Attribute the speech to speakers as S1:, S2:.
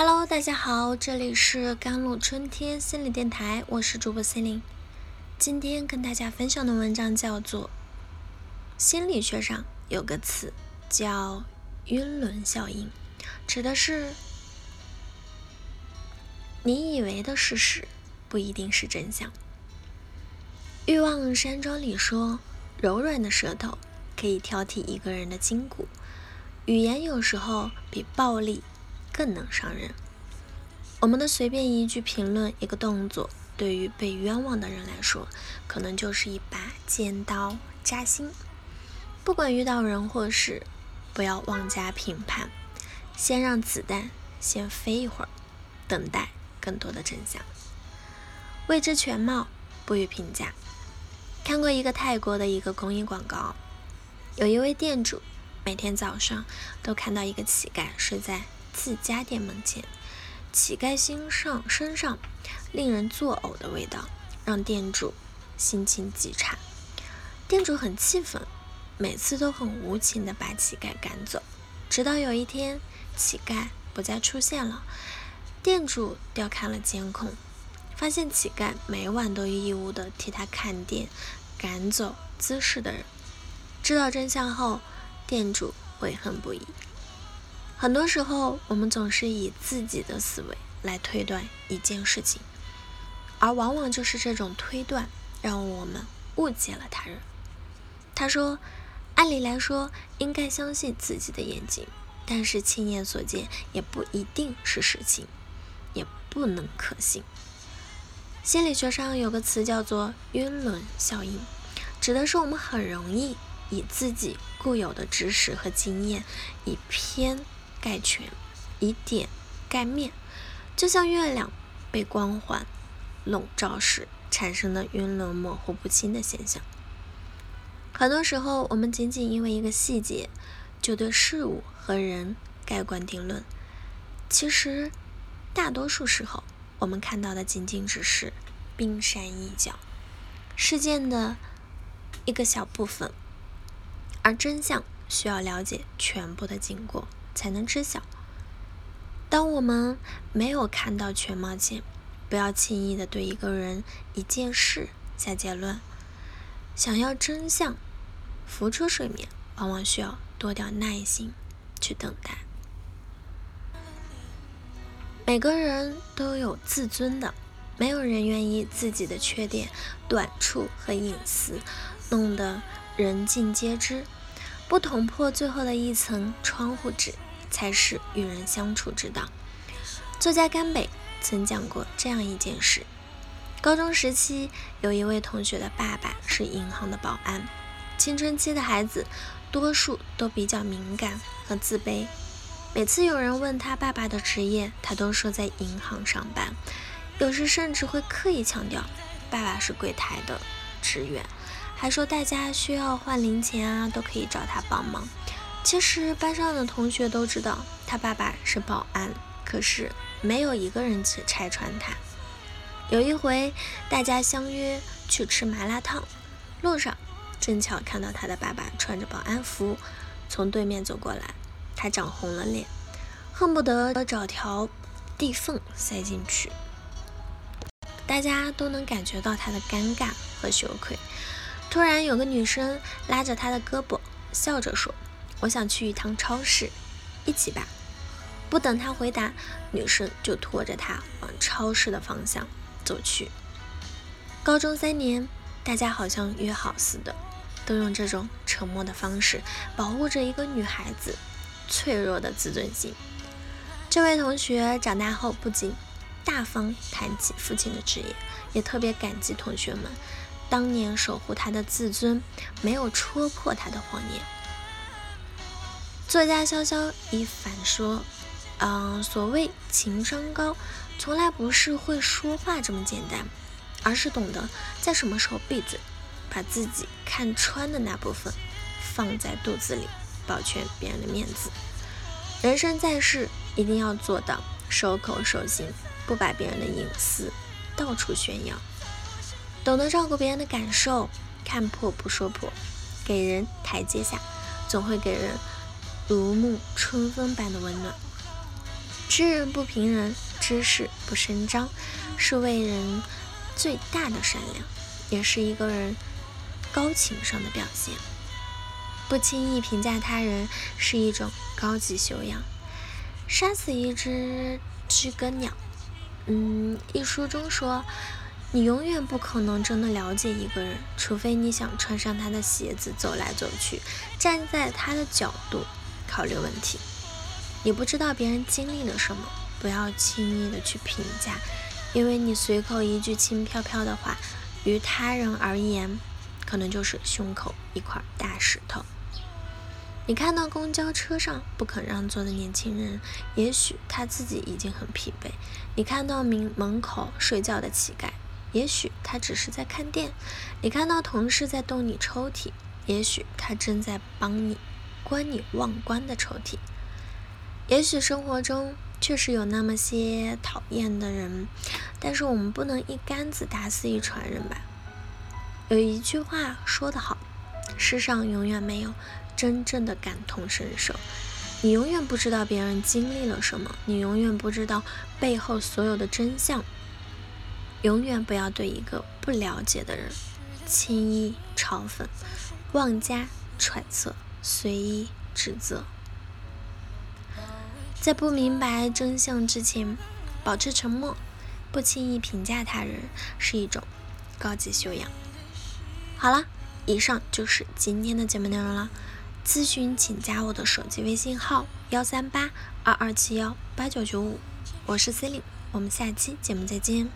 S1: Hello，大家好，这里是甘露春天心理电台，我是主播心灵。今天跟大家分享的文章叫做心理学上有个词叫晕轮效应，指的是你以为的事实不一定是真相。欲望山庄里说，柔软的舌头可以挑剔一个人的筋骨，语言有时候比暴力。更能伤人。我们的随便一句评论，一个动作，对于被冤枉的人来说，可能就是一把尖刀扎心。不管遇到人或事，不要妄加评判，先让子弹先飞一会儿，等待更多的真相。未知全貌，不予评价。看过一个泰国的一个公益广告，有一位店主每天早上都看到一个乞丐睡在。自家店门前，乞丐身上身上令人作呕的味道，让店主心情极差。店主很气愤，每次都很无情的把乞丐赶走。直到有一天，乞丐不再出现了，店主调看了监控，发现乞丐每晚都义务的替他看店、赶走滋事的人。知道真相后，店主悔恨不已。很多时候，我们总是以自己的思维来推断一件事情，而往往就是这种推断让我们误解了他人。他说：“按理来说，应该相信自己的眼睛，但是亲眼所见也不一定是实情，也不能可信。”心理学上有个词叫做“晕轮效应”，指的是我们很容易以自己固有的知识和经验，以偏。盖全，以点盖面，就像月亮被光环笼罩时产生的晕轮、模糊不清的现象。很多时候，我们仅仅因为一个细节，就对事物和人盖棺定论。其实，大多数时候，我们看到的仅仅只是冰山一角，事件的一个小部分，而真相需要了解全部的经过。才能知晓。当我们没有看到全貌前，不要轻易的对一个人、一件事下结论。想要真相浮出水面，往往需要多点耐心去等待。每个人都有自尊的，没有人愿意自己的缺点、短处和隐私弄得人尽皆知，不捅破最后的一层窗户纸。才是与人相处之道。作家甘北曾讲过这样一件事：高中时期，有一位同学的爸爸是银行的保安。青春期的孩子，多数都比较敏感和自卑。每次有人问他爸爸的职业，他都说在银行上班，有时甚至会刻意强调爸爸是柜台的职员，还说大家需要换零钱啊，都可以找他帮忙。其实班上的同学都知道他爸爸是保安，可是没有一个人去拆穿他。有一回，大家相约去吃麻辣烫，路上正巧看到他的爸爸穿着保安服从对面走过来，他涨红了脸，恨不得找条地缝塞进去。大家都能感觉到他的尴尬和羞愧。突然，有个女生拉着他的胳膊，笑着说。我想去一趟超市，一起吧。不等他回答，女生就拖着他往超市的方向走去。高中三年，大家好像约好似的，都用这种沉默的方式保护着一个女孩子脆弱的自尊心。这位同学长大后不仅大方谈起父亲的职业，也特别感激同学们当年守护他的自尊，没有戳破他的谎言。作家潇潇一反说：“嗯，所谓情商高，从来不是会说话这么简单，而是懂得在什么时候闭嘴，把自己看穿的那部分放在肚子里，保全别人的面子。人生在世，一定要做到守口守心，不把别人的隐私到处炫耀，懂得照顾别人的感受，看破不说破，给人台阶下，总会给人。”如沐春风般的温暖。知人不评人，知事不声张，是为人最大的善良，也是一个人高情商的表现。不轻易评价他人是一种高级修养。杀死一只知更鸟。嗯，一书中说，你永远不可能真的了解一个人，除非你想穿上他的鞋子走来走去，站在他的角度考虑问题。你不知道别人经历了什么，不要轻易的去评价，因为你随口一句轻飘飘的话，于他人而言，可能就是胸口一块大石头。你看到公交车上不肯让座的年轻人，也许他自己已经很疲惫；你看到门门口睡觉的乞丐，也许他只是在看店；你看到同事在动你抽屉，也许他正在帮你关你忘关的抽屉。也许生活中确实有那么些讨厌的人，但是我们不能一竿子打死一船人吧？有一句话说得好：世上永远没有。真正的感同身受，你永远不知道别人经历了什么，你永远不知道背后所有的真相。永远不要对一个不了解的人轻易嘲讽、妄加揣测、随意指责。在不明白真相之前，保持沉默，不轻易评价他人，是一种高级修养。好了，以上就是今天的节目内容了。咨询请加我的手机微信号幺三八二二七幺八九九五，我是 C e l i n e 我们下期节目再见。